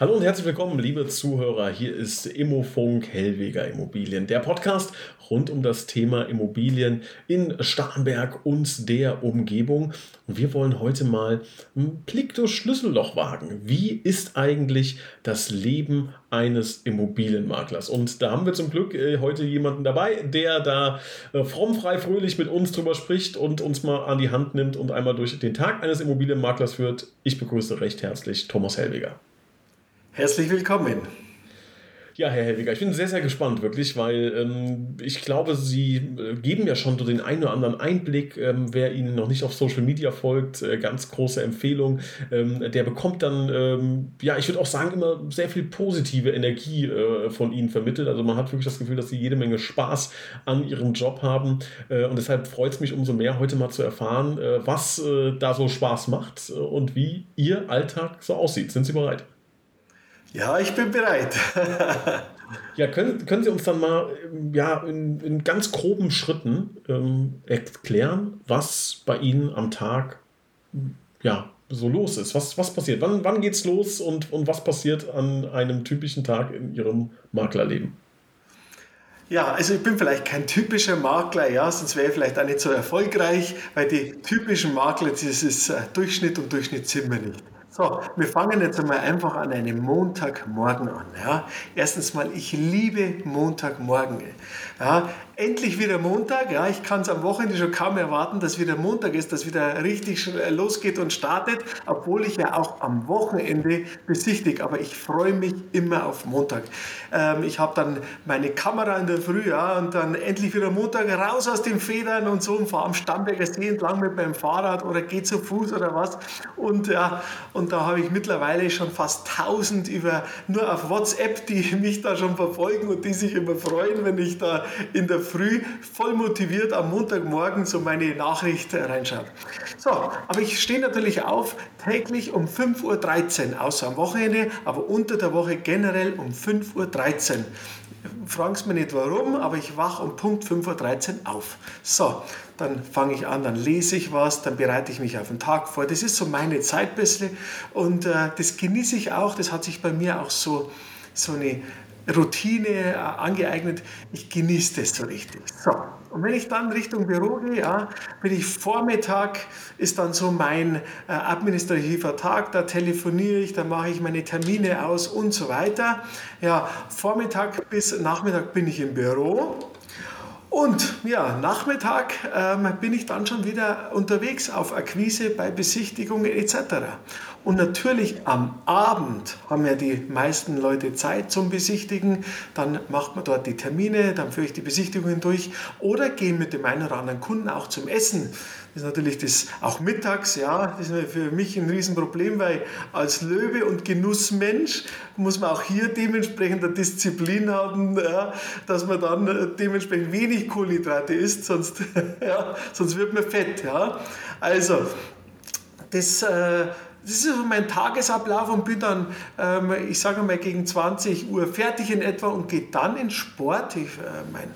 Hallo und herzlich willkommen, liebe Zuhörer. Hier ist Immofunk Hellweger Immobilien, der Podcast rund um das Thema Immobilien in Starnberg und der Umgebung. Und wir wollen heute mal einen Blick durchs Schlüsselloch wagen. Wie ist eigentlich das Leben eines Immobilienmaklers? Und da haben wir zum Glück äh, heute jemanden dabei, der da äh, fromm, frei, fröhlich mit uns drüber spricht und uns mal an die Hand nimmt und einmal durch den Tag eines Immobilienmaklers führt. Ich begrüße recht herzlich Thomas Hellweger. Herzlich willkommen. Ja, Herr Helwiger, ich bin sehr, sehr gespannt, wirklich, weil ähm, ich glaube, Sie äh, geben ja schon so den einen oder anderen Einblick. Ähm, wer Ihnen noch nicht auf Social Media folgt, äh, ganz große Empfehlung. Ähm, der bekommt dann, ähm, ja, ich würde auch sagen, immer sehr viel positive Energie äh, von Ihnen vermittelt. Also man hat wirklich das Gefühl, dass Sie jede Menge Spaß an Ihrem Job haben. Äh, und deshalb freut es mich umso mehr, heute mal zu erfahren, äh, was da so Spaß macht und wie Ihr Alltag so aussieht. Sind Sie bereit? Ja, ich bin bereit. ja, können, können Sie uns dann mal ja, in, in ganz groben Schritten ähm, erklären, was bei Ihnen am Tag ja, so los ist? Was, was passiert? Wann, wann es los und, und was passiert an einem typischen Tag in Ihrem Maklerleben? Ja, also ich bin vielleicht kein typischer Makler, ja, sonst wäre ich vielleicht auch nicht so erfolgreich, weil die typischen Makler, das ist äh, Durchschnitt und Durchschnitt sind wir nicht. So, wir fangen jetzt einmal einfach an einem Montagmorgen an. Ja. Erstens mal, ich liebe Montagmorgen. Ja. Endlich wieder Montag. Ja. Ich kann es am Wochenende schon kaum erwarten, dass wieder Montag ist, dass wieder richtig losgeht und startet, obwohl ich ja auch am Wochenende besichtige. Aber ich freue mich immer auf Montag. Ähm, ich habe dann meine Kamera in der Früh ja, und dann endlich wieder Montag raus aus den Federn und so und fahre am Starnberger See entlang mit meinem Fahrrad oder gehe zu Fuß oder was. Und, ja, und da habe ich mittlerweile schon fast 1000 über, nur auf WhatsApp, die mich da schon verfolgen und die sich immer freuen, wenn ich da in der Früh voll motiviert am Montagmorgen so meine Nachricht reinschaue. So, aber ich stehe natürlich auf täglich um 5.13 Uhr, außer am Wochenende, aber unter der Woche generell um 5.13 Uhr fragst mir nicht warum, aber ich wache um Punkt 5.13 Uhr auf. So, dann fange ich an, dann lese ich was, dann bereite ich mich auf den Tag vor. Das ist so meine Zeit bisschen und äh, das genieße ich auch. Das hat sich bei mir auch so, so eine Routine äh, angeeignet. Ich genieße das so richtig. So, und wenn ich dann Richtung Büro gehe, ja, bin ich Vormittag, ist dann so mein äh, administrativer Tag, da telefoniere ich, da mache ich meine Termine aus und so weiter. Ja, Vormittag bis Nachmittag bin ich im Büro. Und ja, Nachmittag ähm, bin ich dann schon wieder unterwegs auf Akquise, bei Besichtigungen etc. Und natürlich am Abend haben ja die meisten Leute Zeit zum Besichtigen. Dann macht man dort die Termine, dann führe ich die Besichtigungen durch oder gehe mit dem einen oder anderen Kunden auch zum Essen. Ist natürlich das auch mittags, ja, das ist für mich ein Riesenproblem, weil als Löwe und Genussmensch muss man auch hier dementsprechend eine Disziplin haben, ja, dass man dann dementsprechend wenig Kohlenhydrate isst, sonst, ja, sonst wird man fett. Ja. Also, das äh, das ist so mein Tagesablauf und bin dann, ähm, ich sage mal, gegen 20 Uhr fertig in etwa und gehe dann in Sport. Ich, äh, mein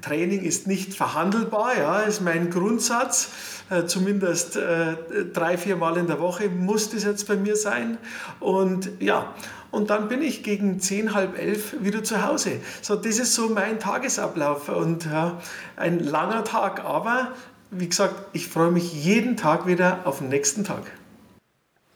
Training ist nicht verhandelbar, ja, ist mein Grundsatz. Äh, zumindest äh, drei, vier Mal in der Woche muss das jetzt bei mir sein. Und ja, und dann bin ich gegen zehn, halb elf wieder zu Hause. So, das ist so mein Tagesablauf und ja, ein langer Tag, aber wie gesagt, ich freue mich jeden Tag wieder auf den nächsten Tag.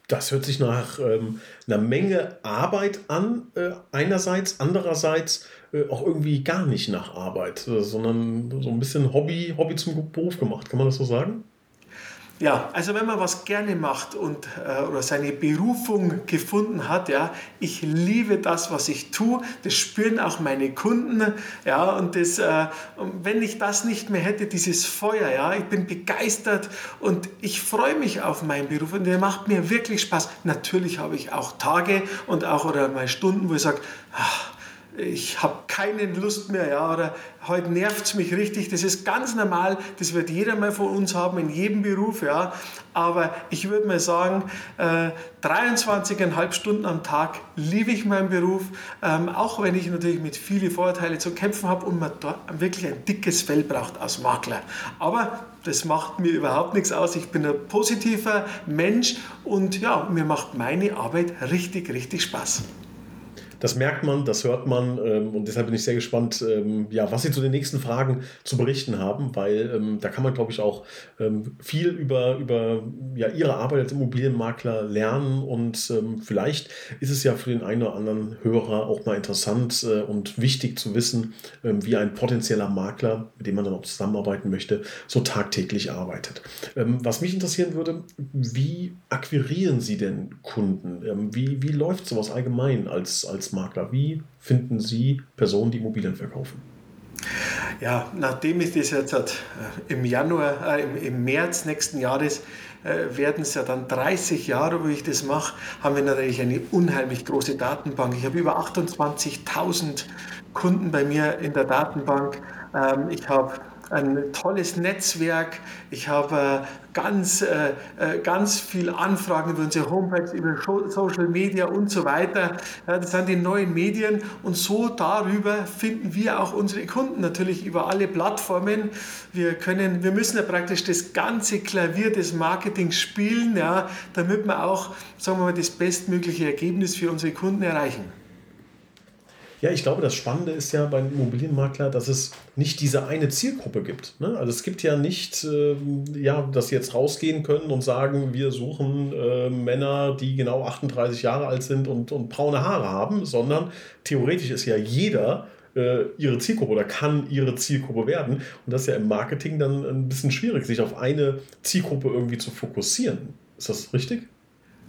Das hört sich nach ähm, einer Menge Arbeit an, äh, einerseits, andererseits äh, auch irgendwie gar nicht nach Arbeit, äh, sondern so ein bisschen Hobby, Hobby zum Beruf gemacht. Kann man das so sagen? Ja, also wenn man was gerne macht und äh, oder seine Berufung gefunden hat, ja, ich liebe das, was ich tue. Das spüren auch meine Kunden, ja, und das, äh, wenn ich das nicht mehr hätte, dieses Feuer, ja, ich bin begeistert und ich freue mich auf meinen Beruf und der macht mir wirklich Spaß. Natürlich habe ich auch Tage und auch oder mal Stunden, wo ich sage, ach, ich habe keine Lust mehr, ja, oder heute nervt es mich richtig. Das ist ganz normal, das wird jeder mal von uns haben, in jedem Beruf, ja. Aber ich würde mal sagen, äh, 23,5 Stunden am Tag liebe ich meinen Beruf, ähm, auch wenn ich natürlich mit vielen Vorurteilen zu kämpfen habe und man da wirklich ein dickes Fell braucht als Makler. Aber das macht mir überhaupt nichts aus. Ich bin ein positiver Mensch und ja, mir macht meine Arbeit richtig, richtig Spaß. Das merkt man, das hört man ähm, und deshalb bin ich sehr gespannt, ähm, ja, was Sie zu den nächsten Fragen zu berichten haben, weil ähm, da kann man, glaube ich, auch ähm, viel über, über ja, Ihre Arbeit als Immobilienmakler lernen und ähm, vielleicht ist es ja für den einen oder anderen Hörer auch mal interessant äh, und wichtig zu wissen, ähm, wie ein potenzieller Makler, mit dem man dann auch zusammenarbeiten möchte, so tagtäglich arbeitet. was mich interessieren würde, wie akquirieren Sie denn Kunden? wie, wie läuft sowas allgemein als, als Makler? Wie finden Sie Personen, die Immobilien verkaufen? Ja, nachdem ich das jetzt äh, im Januar, äh, im, im, März nächsten Jahres äh, werden es ja dann 30 Jahre, wo ich das mache, haben wir natürlich eine unheimlich große Datenbank. Ich habe über 28.000 Kunden bei mir in der Datenbank. Ähm, ich habe ein tolles Netzwerk. Ich habe äh, ganz, äh, äh, ganz viel Anfragen über unsere Homepage, über Social Media und so weiter. das sind die neuen Medien und so darüber finden wir auch unsere Kunden natürlich über alle Plattformen. Wir können, wir müssen ja praktisch das ganze Klavier des Marketings spielen, ja, damit wir auch, sagen wir mal, das bestmögliche Ergebnis für unsere Kunden erreichen. Ja, ich glaube, das Spannende ist ja beim Immobilienmakler, dass es nicht diese eine Zielgruppe gibt. Ne? Also es gibt ja nicht, äh, ja, dass sie jetzt rausgehen können und sagen, wir suchen äh, Männer, die genau 38 Jahre alt sind und, und braune Haare haben, sondern theoretisch ist ja jeder äh, ihre Zielgruppe oder kann ihre Zielgruppe werden. Und das ist ja im Marketing dann ein bisschen schwierig, sich auf eine Zielgruppe irgendwie zu fokussieren. Ist das richtig?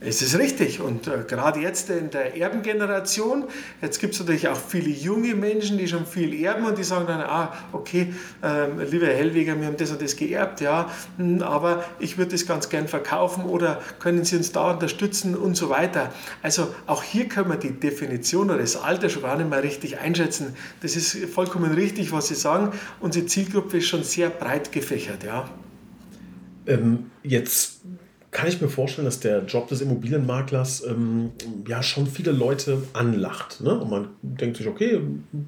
Es ist richtig und äh, gerade jetzt in der Erbengeneration, jetzt gibt es natürlich auch viele junge Menschen, die schon viel erben und die sagen dann, ah, okay, ähm, lieber Herr Hellweger, wir haben das und das geerbt, ja, hm, aber ich würde das ganz gern verkaufen oder können Sie uns da unterstützen und so weiter. Also auch hier können wir die Definition oder das Alter schon gar nicht mehr richtig einschätzen. Das ist vollkommen richtig, was Sie sagen. Unsere Zielgruppe ist schon sehr breit gefächert, ja. Ähm, jetzt kann ich mir vorstellen, dass der Job des Immobilienmaklers ähm, ja schon viele Leute anlacht. Ne? Und man denkt sich, okay,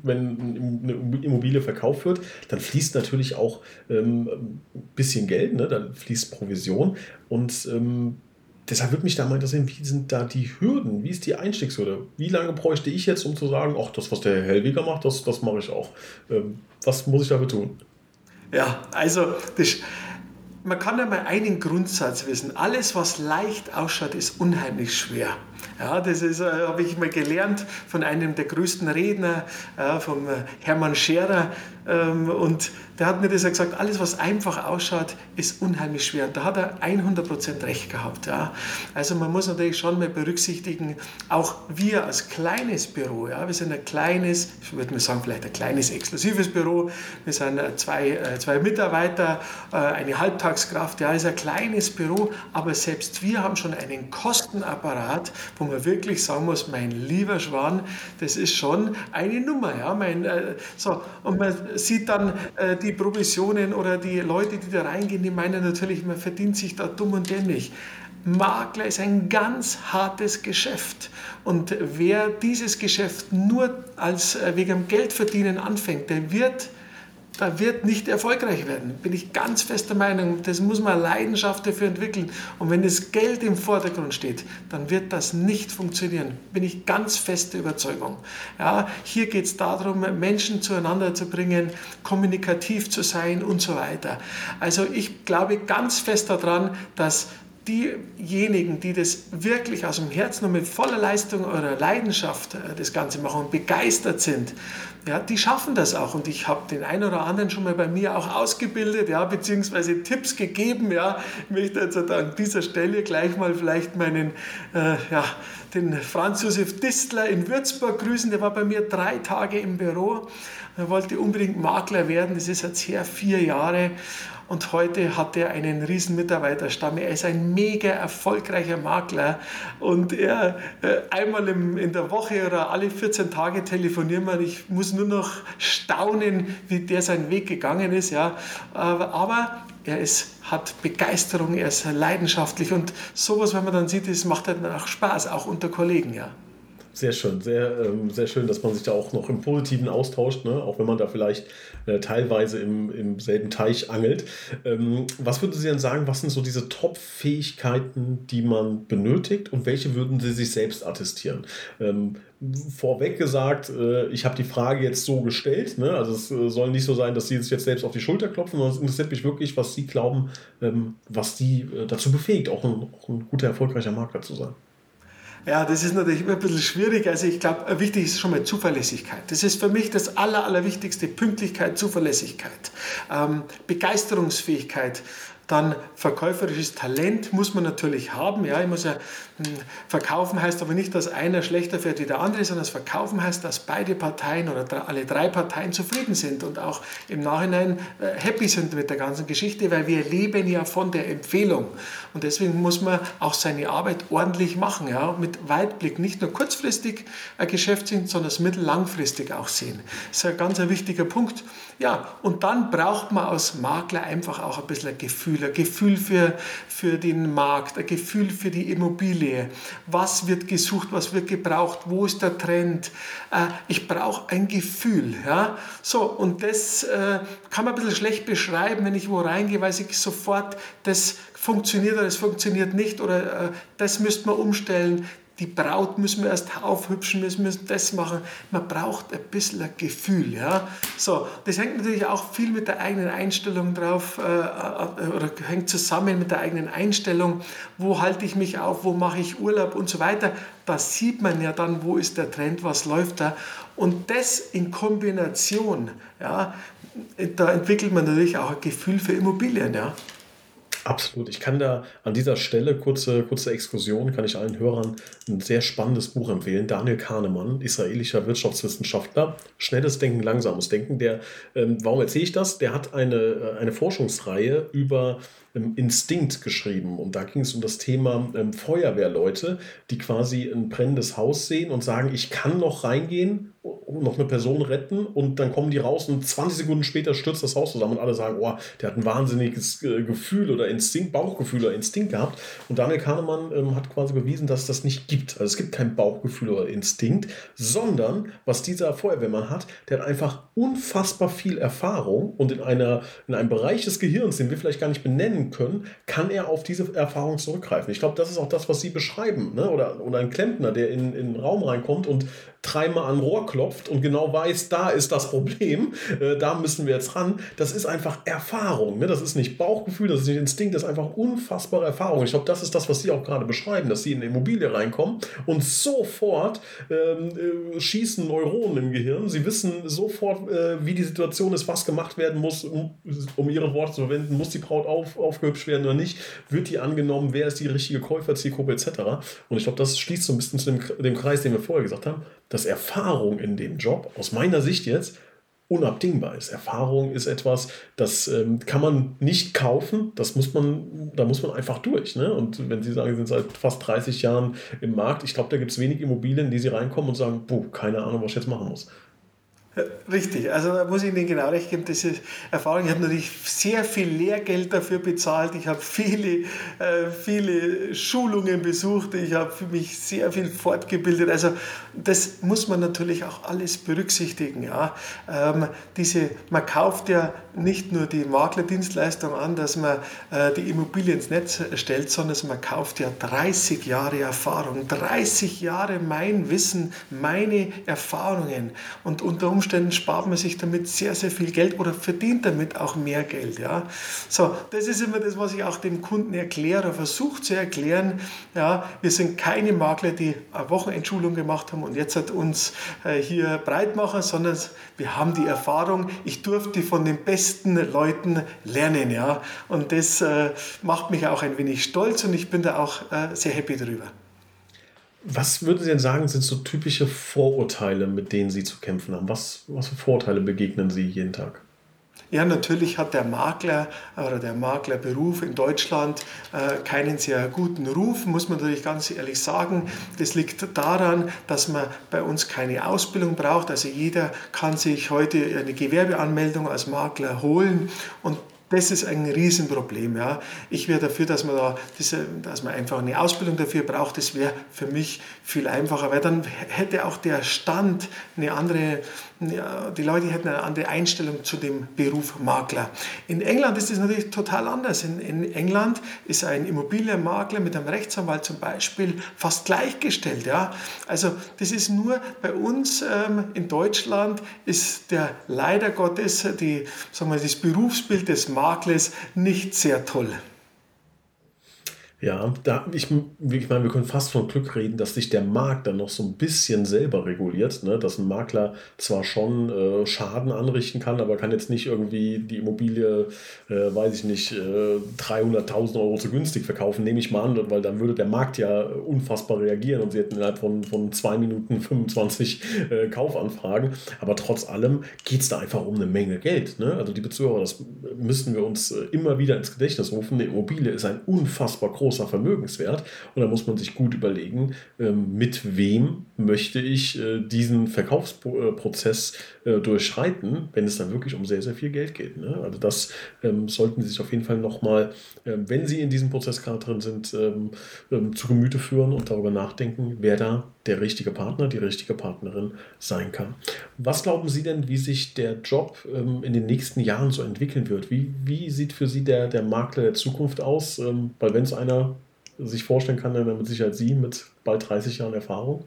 wenn eine Immobilie verkauft wird, dann fließt natürlich auch ähm, ein bisschen Geld, ne? dann fließt Provision. Und ähm, deshalb würde mich da mal interessieren, wie sind da die Hürden? Wie ist die Einstiegshürde? Wie lange bräuchte ich jetzt, um zu sagen, ach, das, was der Herr Hellweger macht, das, das mache ich auch. Ähm, was muss ich dafür tun? Ja, also das man kann ja mal einen Grundsatz wissen. Alles, was leicht ausschaut, ist unheimlich schwer. Ja, das ist, äh, habe ich mal gelernt von einem der größten Redner, äh, vom äh, Hermann Scherer. Ähm, und der hat mir das gesagt, alles was einfach ausschaut, ist unheimlich schwer. Und da hat er 100% recht gehabt. Ja. Also man muss natürlich schon mal berücksichtigen, auch wir als kleines Büro, ja, wir sind ein kleines, ich würde mal sagen vielleicht ein kleines exklusives Büro, wir sind zwei, zwei Mitarbeiter, eine Halbtagskraft, ja, ist ein kleines Büro, aber selbst wir haben schon einen Kostenapparat, wo man wirklich sagen muss, mein lieber Schwan, das ist schon eine Nummer. Ja, mein, so, und man sieht dann äh, die Provisionen oder die Leute, die da reingehen, die meinen natürlich, man verdient sich da dumm und dämlich. Makler ist ein ganz hartes Geschäft. Und wer dieses Geschäft nur als äh, wegen Geld verdienen anfängt, der wird da wird nicht erfolgreich werden. Bin ich ganz fester Meinung. Das muss man Leidenschaft dafür entwickeln. Und wenn das Geld im Vordergrund steht, dann wird das nicht funktionieren. Bin ich ganz feste Überzeugung. Ja, hier geht es darum, Menschen zueinander zu bringen, kommunikativ zu sein und so weiter. Also ich glaube ganz fest daran, dass diejenigen, die das wirklich aus dem Herzen und mit voller Leistung oder Leidenschaft äh, das Ganze machen und begeistert sind, ja, die schaffen das auch. Und ich habe den einen oder anderen schon mal bei mir auch ausgebildet, ja, beziehungsweise Tipps gegeben. Ja. Ich möchte jetzt an dieser Stelle gleich mal vielleicht meinen, äh, ja, den Franz Josef Distler in Würzburg grüßen. Der war bei mir drei Tage im Büro. Er wollte unbedingt Makler werden. Das ist jetzt her vier Jahre. Und heute hat er einen riesen Mitarbeiterstamm. Er ist ein mega erfolgreicher Makler. Und er äh, einmal in der Woche oder alle 14 Tage telefonieren wir. Ich muss nur noch staunen, wie der seinen Weg gegangen ist. Ja. Aber er ist, hat Begeisterung, er ist leidenschaftlich. Und sowas, wenn man dann sieht, das macht dann auch Spaß, auch unter Kollegen. Ja. Sehr schön, sehr, ähm, sehr schön, dass man sich da auch noch im Positiven austauscht, ne? auch wenn man da vielleicht äh, teilweise im, im selben Teich angelt. Ähm, was würden Sie denn sagen, was sind so diese Top-Fähigkeiten, die man benötigt und welche würden Sie sich selbst attestieren? Ähm, vorweg gesagt, äh, ich habe die Frage jetzt so gestellt, ne? also es äh, soll nicht so sein, dass Sie sich jetzt selbst auf die Schulter klopfen, sondern es interessiert mich wirklich, was Sie glauben, ähm, was Sie äh, dazu befähigt, auch ein, auch ein guter, erfolgreicher Makler zu sein. Ja, das ist natürlich immer ein bisschen schwierig. Also ich glaube, wichtig ist schon mal Zuverlässigkeit. Das ist für mich das Aller, Allerwichtigste. Pünktlichkeit, Zuverlässigkeit, ähm, Begeisterungsfähigkeit. Dann verkäuferisches Talent muss man natürlich haben. Ja, ich muss ja hm, verkaufen heißt aber nicht, dass einer schlechter fährt wie der andere, sondern das Verkaufen heißt, dass beide Parteien oder alle drei Parteien zufrieden sind und auch im Nachhinein äh, happy sind mit der ganzen Geschichte, weil wir leben ja von der Empfehlung. Und deswegen muss man auch seine Arbeit ordentlich machen, ja, mit Weitblick, nicht nur kurzfristig ein Geschäft sehen, sondern es mittellangfristig auch sehen. Das ist ein ganz wichtiger Punkt. Ja, und dann braucht man als Makler einfach auch ein bisschen ein Gefühl, ein Gefühl für, für den Markt, ein Gefühl für die Immobilie. Was wird gesucht, was wird gebraucht, wo ist der Trend? Äh, ich brauche ein Gefühl. Ja? So, und das äh, kann man ein bisschen schlecht beschreiben, wenn ich wo reingehe, weil ich sofort, das funktioniert oder das funktioniert nicht oder äh, das müsste man umstellen die Braut müssen wir erst aufhübschen, wir müssen das machen. Man braucht ein bisschen ein Gefühl. Ja? So, das hängt natürlich auch viel mit der eigenen Einstellung drauf äh, äh, oder hängt zusammen mit der eigenen Einstellung. Wo halte ich mich auf, wo mache ich Urlaub und so weiter. Da sieht man ja dann, wo ist der Trend, was läuft da. Und das in Kombination, ja, da entwickelt man natürlich auch ein Gefühl für Immobilien. Ja. Absolut. Ich kann da an dieser Stelle, kurze, kurze Exkursion, kann ich allen Hörern ein sehr spannendes Buch empfehlen. Daniel Kahnemann, israelischer Wirtschaftswissenschaftler. Schnelles Denken, langsames Denken. Der, ähm, warum erzähle ich das? Der hat eine, äh, eine Forschungsreihe über ähm, Instinkt geschrieben. Und da ging es um das Thema ähm, Feuerwehrleute, die quasi ein brennendes Haus sehen und sagen, ich kann noch reingehen, noch eine Person retten und dann kommen die raus und 20 Sekunden später stürzt das Haus zusammen und alle sagen, oh, der hat ein wahnsinniges äh, Gefühl oder Instinkt, Bauchgefühl oder Instinkt gehabt. Und Daniel Kahnemann ähm, hat quasi bewiesen, dass das nicht gibt. Also es gibt kein Bauchgefühl oder Instinkt, sondern was dieser Feuerwehrmann hat, der hat einfach unfassbar viel Erfahrung und in, einer, in einem Bereich des Gehirns, den wir vielleicht gar nicht benennen können, kann er auf diese Erfahrung zurückgreifen. Ich glaube, das ist auch das, was Sie beschreiben. Ne? Oder, oder ein Klempner, der in, in den Raum reinkommt und dreimal an Rohr klopft und genau weiß, da ist das Problem, äh, da müssen wir jetzt ran. Das ist einfach Erfahrung. Ne? Das ist nicht Bauchgefühl, das ist nicht Instinkt, das ist einfach unfassbare Erfahrung. Ich glaube, das ist das, was Sie auch gerade beschreiben, dass Sie in eine Immobilie reinkommen und sofort ähm, äh, schießen Neuronen im Gehirn. Sie wissen sofort, äh, wie die Situation ist, was gemacht werden muss, um, um Ihre Worte zu verwenden. Muss die Braut auf, aufgehübscht werden oder nicht? Wird die angenommen? Wer ist die richtige Käuferzielgruppe etc.? Und ich glaube, das schließt so ein bisschen zu dem, dem Kreis, den wir vorher gesagt haben dass Erfahrung in dem Job aus meiner Sicht jetzt unabdingbar ist. Erfahrung ist etwas, das ähm, kann man nicht kaufen, das muss man, da muss man einfach durch. Ne? Und wenn Sie sagen, Sie sind seit fast 30 Jahren im Markt, ich glaube, da gibt es wenig Immobilien, die Sie reinkommen und sagen, puh, keine Ahnung, was ich jetzt machen muss. Richtig, also da muss ich Ihnen genau recht geben, diese Erfahrung, ich habe natürlich sehr viel Lehrgeld dafür bezahlt, ich habe viele, äh, viele Schulungen besucht, ich habe mich sehr viel fortgebildet, also das muss man natürlich auch alles berücksichtigen. Ja. Ähm, diese, man kauft ja nicht nur die Maklerdienstleistung an, dass man äh, die Immobilie ins Netz stellt, sondern man kauft ja 30 Jahre Erfahrung, 30 Jahre mein Wissen, meine Erfahrungen und unter Umständen spart man sich damit sehr, sehr viel Geld oder verdient damit auch mehr Geld. Ja. So, das ist immer das, was ich auch dem Kunden erkläre, versuche zu erklären. Ja, wir sind keine Makler, die eine Wochenendschulung gemacht haben und jetzt hat uns äh, hier breit machen, sondern wir haben die Erfahrung, ich durfte von den besten Leuten lernen. Ja. Und das äh, macht mich auch ein wenig stolz und ich bin da auch äh, sehr happy drüber. Was würden Sie denn sagen, sind so typische Vorurteile, mit denen Sie zu kämpfen haben? Was, was für Vorurteile begegnen Sie jeden Tag? Ja, natürlich hat der Makler oder der Maklerberuf in Deutschland äh, keinen sehr guten Ruf, muss man natürlich ganz ehrlich sagen. Das liegt daran, dass man bei uns keine Ausbildung braucht. Also jeder kann sich heute eine Gewerbeanmeldung als Makler holen und das ist ein Riesenproblem. Ja. Ich wäre dafür, dass man, da diese, dass man einfach eine Ausbildung dafür braucht. Das wäre für mich viel einfacher, weil dann hätte auch der Stand eine andere, die Leute hätten eine andere Einstellung zu dem Beruf Makler. In England ist es natürlich total anders. In, in, England ist ein Immobilienmakler mit einem Rechtsanwalt zum Beispiel fast gleichgestellt. Ja. Also das ist nur bei uns ähm, in Deutschland ist der leider Gottes die, sagen wir, das Berufsbild des Maklers Maklers nicht sehr toll. Ja, da, ich, ich meine, wir können fast von Glück reden, dass sich der Markt dann noch so ein bisschen selber reguliert, ne? dass ein Makler zwar schon äh, Schaden anrichten kann, aber kann jetzt nicht irgendwie die Immobilie, äh, weiß ich nicht, äh, 300.000 Euro zu günstig verkaufen, nehme ich mal an, weil dann würde der Markt ja unfassbar reagieren und sie hätten innerhalb von, von zwei Minuten 25 äh, Kaufanfragen. Aber trotz allem geht es da einfach um eine Menge Geld. Ne? Also die Bezüger, das müssen wir uns äh, immer wieder ins Gedächtnis rufen. Eine Immobilie ist ein unfassbar großes großer Vermögenswert. Und da muss man sich gut überlegen, ähm, mit wem möchte ich äh, diesen Verkaufsprozess äh, durchschreiten, wenn es dann wirklich um sehr, sehr viel Geld geht. Ne? Also das ähm, sollten Sie sich auf jeden Fall nochmal, ähm, wenn Sie in diesem Prozess gerade drin sind, zu Gemüte führen und darüber nachdenken, wer da der richtige Partner, die richtige Partnerin sein kann. Was glauben Sie denn, wie sich der Job in den nächsten Jahren so entwickeln wird? Wie, wie sieht für Sie der, der Makler der Zukunft aus? weil wenn es einer sich vorstellen kann, dann mit Sicherheit Sie mit bald 30 Jahren Erfahrung.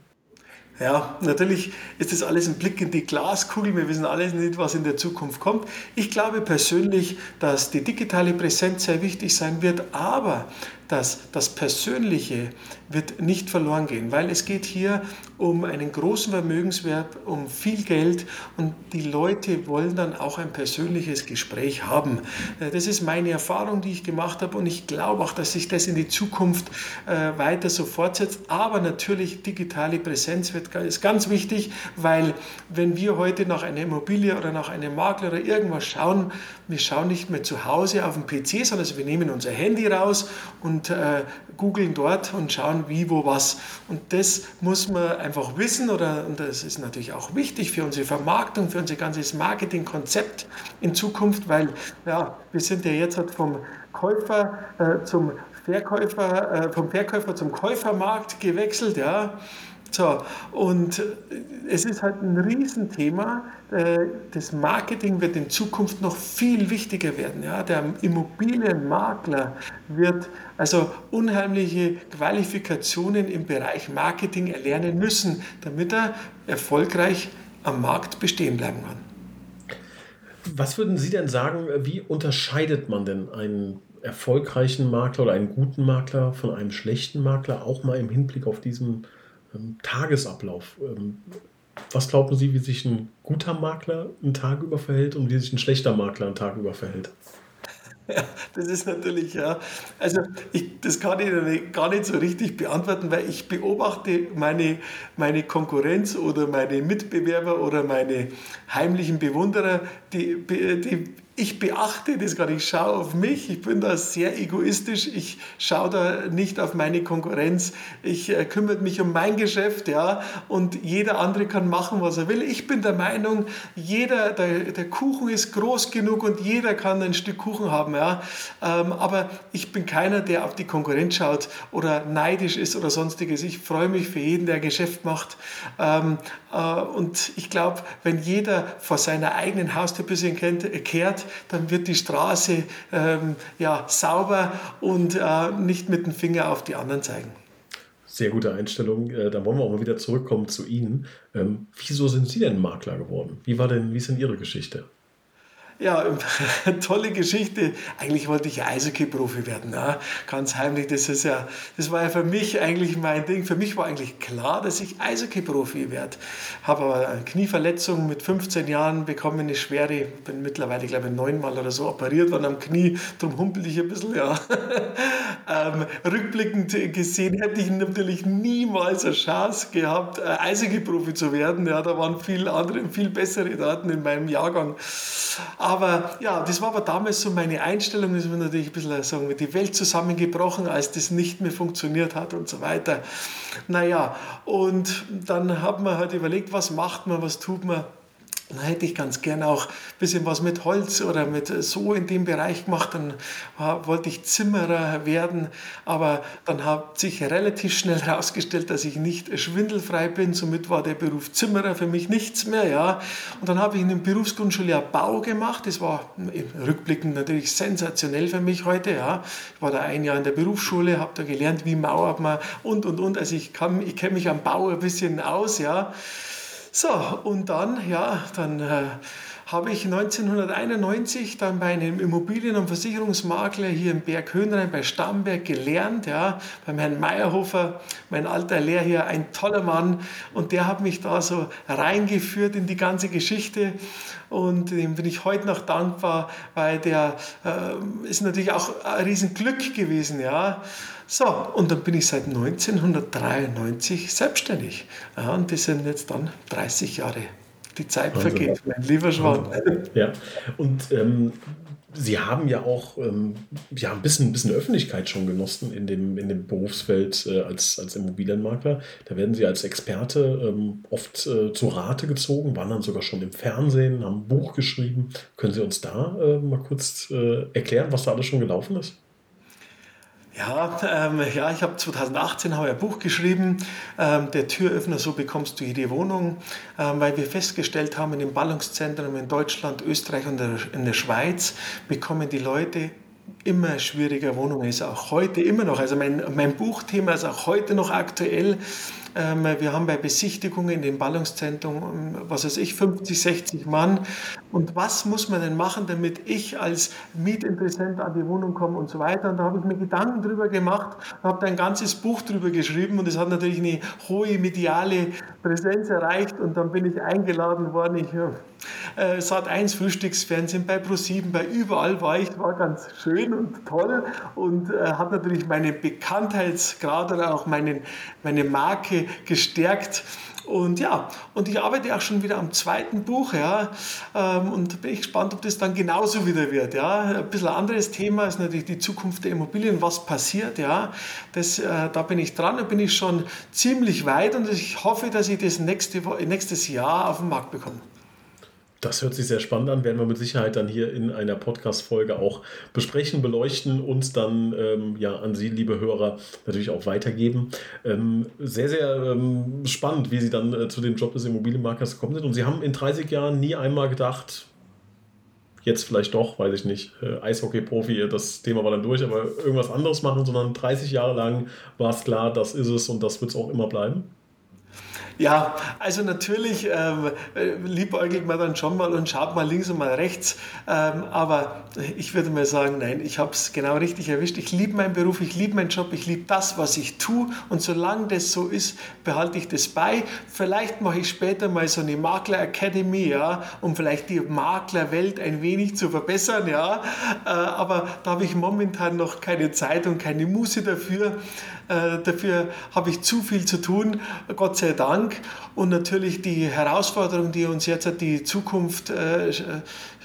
Ja, natürlich ist das alles ein Blick in die Glaskugel. Wir wissen alles nicht, was in der Zukunft kommt. Ich glaube persönlich, dass die digitale Präsenz sehr wichtig sein wird, aber dass das Persönliche wird nicht verloren gehen, weil es geht hier um einen großen Vermögenswert, um viel Geld und die Leute wollen dann auch ein persönliches Gespräch haben. Äh, das ist meine Erfahrung, die ich gemacht habe und ich glaube auch, dass sich das in die Zukunft äh, weiter so fortsetzt. Aber natürlich digitale Präsenz wird, ist ganz wichtig, weil wenn wir heute nach einer Immobilie oder nach einem Makler oder irgendwas schauen, wir schauen nicht mehr zu Hause auf dem PC, sondern wir nehmen unser Handy raus und und äh, googeln dort und schauen, wie, wo, was. Und das muss man einfach wissen oder und das ist natürlich auch wichtig für unsere Vermarktung, für unser ganzes Marketingkonzept in Zukunft, weil ja, wir sind ja jetzt halt vom Käufer äh, zum Verkäufer, äh, vom Verkäufer zum Käufermarkt gewechselt, ja. So, und äh, es ist halt ein Riesenthema. Äh, das Marketing wird in Zukunft noch viel wichtiger werden. Ja? Der Immobilienmakler wird also unheimliche Qualifikationen im Bereich Marketing erlernen müssen, damit er erfolgreich am Markt bestehen bleiben kann. Was würden Sie denn sagen, wie unterscheidet man denn einen erfolgreichen Makler oder einen guten Makler von einem schlechten Makler, auch mal im Hinblick auf diesen ähm, Tagesablauf. Ähm, was glauben Sie, wie sich ein guter Makler einen Tag über verhält und wie sich ein schlechter Makler einen Tag über verhält? Ja, das ist natürlich, ja. Also ich, das kann ich gar nicht so richtig beantworten, weil ich beobachte meine, meine Konkurrenz oder meine Mitbewerber oder meine heimlichen Bewunderer, die, die ich beachte das gar nicht. Ich schaue auf mich. Ich bin da sehr egoistisch. Ich schaue da nicht auf meine Konkurrenz. Ich äh, kümmere mich um mein Geschäft, ja. Und jeder andere kann machen, was er will. Ich bin der Meinung, jeder, der, der Kuchen ist groß genug und jeder kann ein Stück Kuchen haben, ja. Ähm, aber ich bin keiner, der auf die Konkurrenz schaut oder neidisch ist oder sonstiges. Ich freue mich für jeden, der Geschäft macht. Ähm, äh, und ich glaube, wenn jeder vor seiner eigenen Haustür ein bisschen kehrt, dann wird die Straße ähm, ja, sauber und äh, nicht mit dem Finger auf die anderen zeigen. Sehr gute Einstellung. Äh, dann wollen wir auch mal wieder zurückkommen zu Ihnen. Ähm, wieso sind Sie denn Makler geworden? Wie war denn, wie ist denn Ihre Geschichte? Ja, tolle Geschichte. Eigentlich wollte ich Eishockey-Profi werden, ja? ganz heimlich. Das ist ja, das war ja für mich eigentlich mein Ding. Für mich war eigentlich klar, dass ich Eishockey-Profi werde. Habe aber eine Knieverletzung mit 15 Jahren bekommen, eine schwere. Bin mittlerweile, glaube ich, neunmal oder so operiert worden am Knie. Darum humpel ich ein bisschen, ja. ähm, rückblickend gesehen hätte ich natürlich niemals eine Chance gehabt, Eishockey-Profi zu werden. Ja, da waren viel andere, viel bessere Daten in meinem Jahrgang. Aber ja, das war aber damals so meine Einstellung. Das war natürlich ein bisschen sagen wir, die Welt zusammengebrochen, als das nicht mehr funktioniert hat und so weiter. Naja, und dann hat man halt überlegt, was macht man, was tut man. Dann hätte ich ganz gerne auch ein bisschen was mit Holz oder mit so in dem Bereich gemacht. Dann wollte ich Zimmerer werden, aber dann hat sich relativ schnell herausgestellt, dass ich nicht schwindelfrei bin. Somit war der Beruf Zimmerer für mich nichts mehr. Ja. Und dann habe ich in dem Berufsgrundschuljahr Bau gemacht. Das war rückblickend natürlich sensationell für mich heute. Ja. Ich war da ein Jahr in der Berufsschule, habe da gelernt, wie mauert man und und und. Also ich, ich kenne mich am Bau ein bisschen aus. Ja. So, und dann, ja, dann äh, habe ich 1991 dann bei einem Immobilien- und Versicherungsmakler hier im Berg Höhenrhein bei Starnberg gelernt, ja, beim Herrn Meyerhofer, mein alter Lehr hier, ein toller Mann und der hat mich da so reingeführt in die ganze Geschichte und dem bin ich heute noch dankbar, weil der äh, ist natürlich auch ein Riesenglück gewesen, ja. So, und dann bin ich seit 1993 selbstständig. Ja, und das sind jetzt dann 30 Jahre. Die Zeit Wahnsinn. vergeht, mein lieber Schwan. Ja, und ähm, Sie haben ja auch ähm, ja, ein, bisschen, ein bisschen Öffentlichkeit schon genossen in dem, in dem Berufsfeld äh, als, als Immobilienmakler. Da werden Sie als Experte ähm, oft äh, zu Rate gezogen, waren dann sogar schon im Fernsehen, haben ein Buch geschrieben. Können Sie uns da äh, mal kurz äh, erklären, was da alles schon gelaufen ist? Ja, ähm, ja ich habe 2018 habe ein Buch geschrieben, ähm, der Türöffner, so bekommst du jede Wohnung, ähm, weil wir festgestellt haben, in den Ballungszentren in Deutschland, Österreich und in der Schweiz bekommen die Leute immer schwieriger Wohnungen, ist auch heute immer noch. Also mein, mein Buchthema ist auch heute noch aktuell. Ähm, wir haben bei Besichtigungen in den Ballungszentren, ähm, was weiß ich, 50, 60 Mann. Und was muss man denn machen, damit ich als Mietinteressent an die Wohnung komme und so weiter. Und da habe ich mir Gedanken drüber gemacht, habe da ein ganzes Buch drüber geschrieben und es hat natürlich eine hohe mediale Präsenz erreicht und dann bin ich eingeladen worden. Ich, ja, äh, Sat 1 Frühstücksfernsehen, bei Pro7, bei überall war ich, war ganz schön und toll und äh, hat natürlich meinen Bekanntheitsgrad oder auch meinen, meine Marke gestärkt. Und ja, und ich arbeite auch schon wieder am zweiten Buch, ja, ähm, und bin ich gespannt, ob das dann genauso wieder wird, ja. Ein bisschen anderes Thema ist natürlich die Zukunft der Immobilien, was passiert, ja. Das, äh, da bin ich dran, da bin ich schon ziemlich weit und ich hoffe, dass ich das nächste, nächstes Jahr auf den Markt bekomme. Das hört sich sehr spannend an, werden wir mit Sicherheit dann hier in einer Podcast-Folge auch besprechen, beleuchten und dann ähm, ja, an Sie, liebe Hörer, natürlich auch weitergeben. Ähm, sehr, sehr ähm, spannend, wie Sie dann äh, zu dem Job des Immobilienmaklers gekommen sind. Und Sie haben in 30 Jahren nie einmal gedacht, jetzt vielleicht doch, weiß ich nicht, äh, Eishockey-Profi, das Thema war dann durch, aber irgendwas anderes machen, sondern 30 Jahre lang war es klar, das ist es und das wird es auch immer bleiben. Ja, also natürlich ähm, liebäugelt man dann schon mal und schaut mal links und mal rechts. Ähm, aber ich würde mal sagen, nein, ich habe es genau richtig erwischt. Ich liebe meinen Beruf, ich liebe meinen Job, ich liebe das, was ich tue. Und solange das so ist, behalte ich das bei. Vielleicht mache ich später mal so eine Makler Academy, ja, um vielleicht die Maklerwelt ein wenig zu verbessern, ja. Äh, aber da habe ich momentan noch keine Zeit und keine Muße dafür. Äh, dafür habe ich zu viel zu tun, Gott sei Dank. Und natürlich die Herausforderungen, die uns jetzt die Zukunft äh,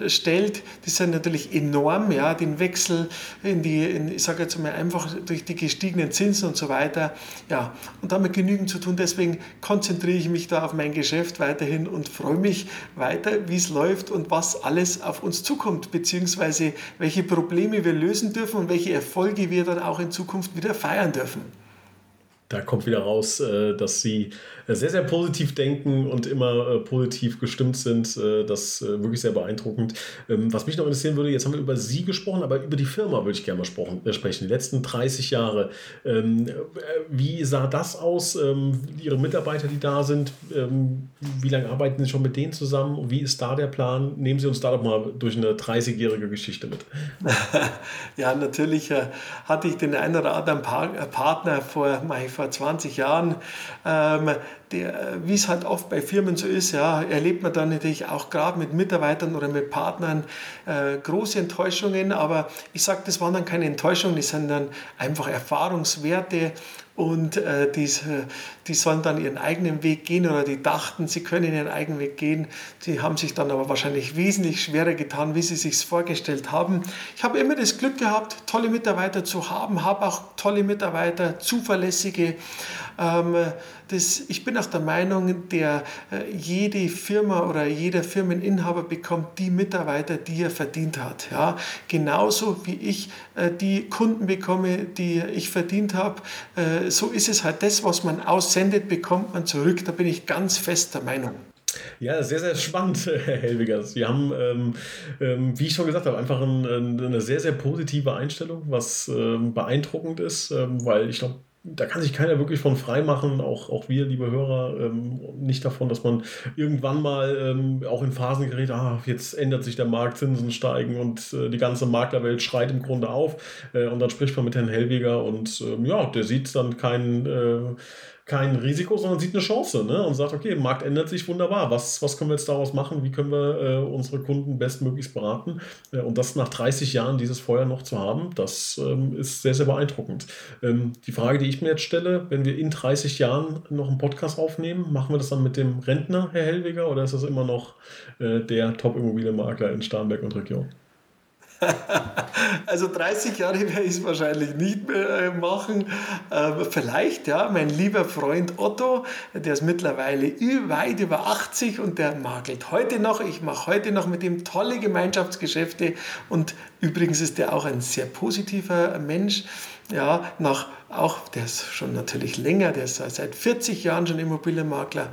stellt, die sind natürlich enorm. Ja, den Wechsel in die, in, ich sage jetzt mal einfach durch die gestiegenen Zinsen und so weiter. Ja, und damit genügend zu tun. Deswegen konzentriere ich mich da auf mein Geschäft weiterhin und freue mich weiter, wie es läuft und was alles auf uns zukommt, beziehungsweise welche Probleme wir lösen dürfen und welche Erfolge wir dann auch in Zukunft wieder feiern dürfen. Da kommt wieder raus, äh, dass sie äh, sehr, sehr positiv denken und immer äh, positiv gestimmt sind. Das ist wirklich sehr beeindruckend. Ähm, was mich noch interessieren würde, jetzt haben wir über Sie gesprochen, aber über die Firma würde ich gerne mal sprechen. Die letzten 30 Jahre. Ähm, wie sah das aus? Ähm, Ihre Mitarbeiter, die da sind, wie lange arbeiten Sie schon mit denen zusammen? Wie ist da der Plan? Nehmen Sie uns da doch mal durch eine 30-jährige Geschichte mit. Ja, natürlich hatte ich den einen oder anderen Partner vor, vor 20 Jahren, ähm, wie es halt oft bei Firmen so ist, ja, erlebt man dann natürlich auch gerade mit Mitarbeitern oder mit Partnern äh, große Enttäuschungen. Aber ich sage, das waren dann keine Enttäuschungen, das sind dann einfach Erfahrungswerte und äh, die, die sollen dann ihren eigenen Weg gehen oder die dachten, sie können ihren eigenen Weg gehen. Die haben sich dann aber wahrscheinlich wesentlich schwerer getan, wie sie sich vorgestellt haben. Ich habe immer das Glück gehabt, tolle Mitarbeiter zu haben, habe auch tolle Mitarbeiter, zuverlässige. Ähm, das, ich bin auch der Meinung, der, äh, jede Firma oder jeder Firmeninhaber bekommt die Mitarbeiter, die er verdient hat. Ja? Genauso wie ich äh, die Kunden bekomme, die ich verdient habe, äh, so ist es halt das, was man aussendet, bekommt man zurück. Da bin ich ganz fest der Meinung. Ja, sehr, sehr spannend, Herr Helwigers. Sie haben, ähm, ähm, wie ich schon gesagt habe, einfach ein, eine sehr, sehr positive Einstellung, was ähm, beeindruckend ist, ähm, weil ich glaube, da kann sich keiner wirklich von frei machen, auch, auch wir, liebe Hörer, ähm, nicht davon, dass man irgendwann mal ähm, auch in Phasen gerät, ah, jetzt ändert sich der Markt, Zinsen steigen und äh, die ganze Maklerwelt schreit im Grunde auf. Äh, und dann spricht man mit Herrn Hellweger und ähm, ja, der sieht dann keinen. Kein Risiko, sondern sieht eine Chance ne? und sagt, okay, Markt ändert sich wunderbar. Was, was können wir jetzt daraus machen? Wie können wir äh, unsere Kunden bestmöglichst beraten? Äh, und das nach 30 Jahren dieses Feuer noch zu haben, das ähm, ist sehr, sehr beeindruckend. Ähm, die Frage, die ich mir jetzt stelle, wenn wir in 30 Jahren noch einen Podcast aufnehmen, machen wir das dann mit dem Rentner, Herr Hellweger, oder ist das immer noch äh, der Top-Immobilienmakler in Starnberg und Region? also 30 Jahre werde ich es wahrscheinlich nicht mehr äh, machen. Ähm, vielleicht, ja, mein lieber Freund Otto, der ist mittlerweile weit über 80 und der makelt heute noch. Ich mache heute noch mit ihm tolle Gemeinschaftsgeschäfte und übrigens ist er auch ein sehr positiver Mensch. Ja, nach auch, der ist schon natürlich länger, der ist seit 40 Jahren schon Immobilienmakler.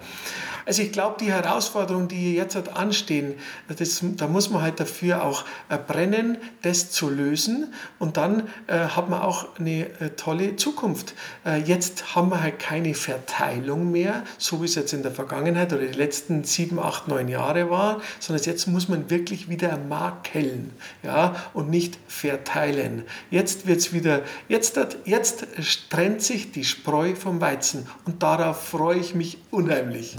Also ich glaube, die Herausforderungen, die jetzt halt anstehen, das, da muss man halt dafür auch äh, brennen, das zu lösen und dann äh, hat man auch eine äh, tolle Zukunft. Äh, jetzt haben wir halt keine Verteilung mehr, so wie es jetzt in der Vergangenheit oder die letzten sieben, acht, neun Jahre war, sondern jetzt muss man wirklich wieder makeln ja, und nicht verteilen. Jetzt wird es wieder, jetzt, jetzt trennt sich die Spreu vom Weizen. Und darauf freue ich mich unheimlich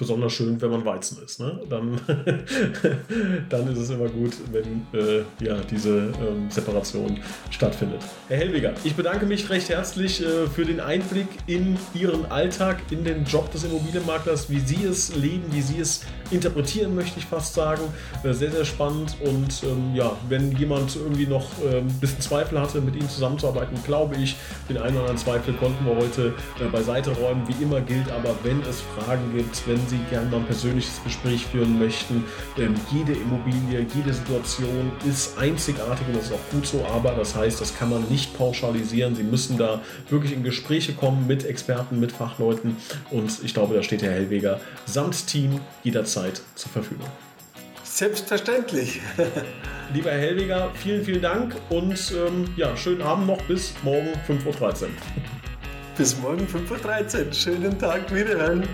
besonders schön, wenn man Weizen ist. Ne? Dann, dann ist es immer gut, wenn äh, ja, diese ähm, Separation stattfindet. Herr Hellwiger, ich bedanke mich recht herzlich äh, für den Einblick in Ihren Alltag, in den Job des Immobilienmaklers, wie Sie es leben, wie Sie es interpretieren, möchte ich fast sagen. Äh, sehr, sehr spannend und ähm, ja, wenn jemand irgendwie noch ein ähm, bisschen Zweifel hatte, mit Ihnen zusammenzuarbeiten, glaube ich, den einen oder anderen Zweifel konnten wir heute äh, beiseite räumen. Wie immer gilt aber, wenn es Fragen gibt, wenn Sie gerne mal ein persönliches Gespräch führen möchten. Ähm, jede Immobilie, jede Situation ist einzigartig und das ist auch gut so, aber das heißt, das kann man nicht pauschalisieren. Sie müssen da wirklich in Gespräche kommen mit Experten, mit Fachleuten und ich glaube, da steht Herr Hellweger samt Team jederzeit zur Verfügung. Selbstverständlich. Lieber Herr Hellweger, vielen, vielen Dank und ähm, ja, schönen Abend noch bis morgen 5.13 Uhr. Bis morgen 5.13 Uhr. Schönen Tag, wiederhören.